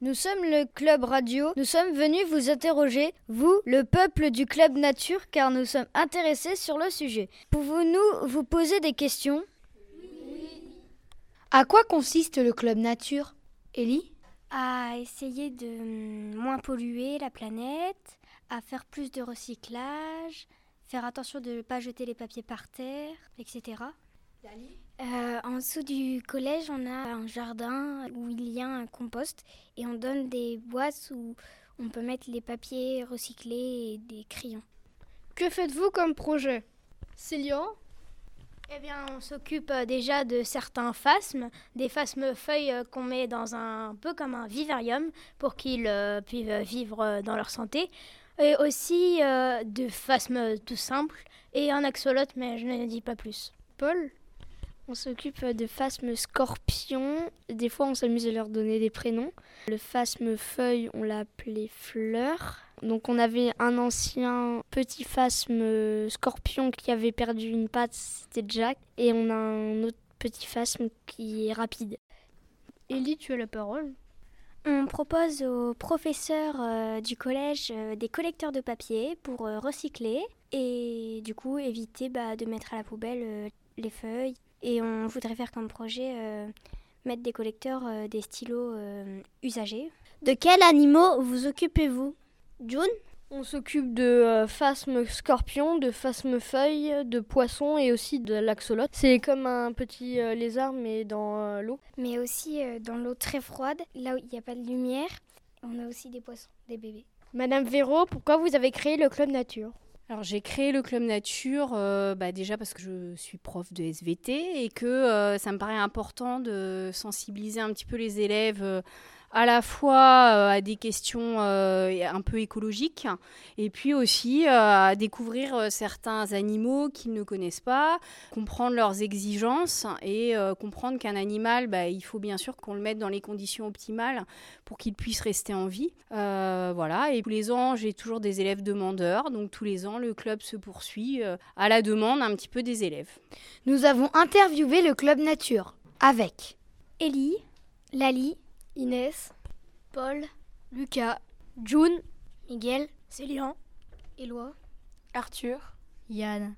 Nous sommes le Club Radio. Nous sommes venus vous interroger, vous, le peuple du Club Nature, car nous sommes intéressés sur le sujet. Pouvons-nous vous poser des questions? Oui. À quoi consiste le Club Nature? Ellie À essayer de moins polluer la planète, à faire plus de recyclage, faire attention de ne pas jeter les papiers par terre, etc. Euh, en dessous du collège, on a un jardin où il y a un compost et on donne des boîtes où on peut mettre les papiers recyclés et des crayons. Que faites-vous comme projet? Célian eh bien, on s'occupe euh, déjà de certains phasmes, des phasmes feuilles euh, qu'on met dans un, peu comme un vivarium pour qu'ils puissent vivre dans leur santé. Et aussi de phasmes tout simples et un axolote, mais je ne dis pas plus. Paul? On s'occupe de phasmes scorpions. Des fois, on s'amuse à leur donner des prénoms. Le phasme feuille, on l'appelait fleur. Donc, on avait un ancien petit phasme scorpion qui avait perdu une patte, c'était Jack. Et on a un autre petit phasme qui est rapide. Ellie, tu as la parole. On propose aux professeurs euh, du collège euh, des collecteurs de papier pour euh, recycler et du coup éviter bah, de mettre à la poubelle les feuilles. Et on voudrait faire comme projet mettre des collecteurs, des stylos usagés. De quels animaux vous occupez-vous? June? On s'occupe de phasmes scorpions, de phasmes feuilles, de poissons et aussi de l'axolote. C'est comme un petit lézard mais dans l'eau. Mais aussi dans l'eau très froide, là où il n'y a pas de lumière, on a aussi des poissons, des bébés. Madame Véro, pourquoi vous avez créé le club nature? Alors j'ai créé le club nature euh, bah, déjà parce que je suis prof de SVT et que euh, ça me paraît important de sensibiliser un petit peu les élèves euh, à la fois euh, à des questions euh, un peu écologiques et puis aussi euh, à découvrir certains animaux qu'ils ne connaissent pas, comprendre leurs exigences et comprendre qu'un animal, bah, il faut bien sûr qu'on le mette dans les conditions optimales pour qu'il puisse rester en vie. voilà, et tous les ans, j'ai toujours des élèves demandeurs, donc tous les ans, le club se poursuit à la demande un petit peu des élèves. Nous avons interviewé le club nature avec Ellie, Lali, Inès, Paul, Lucas, June, Miguel, Célian, Éloi, Arthur, Yann.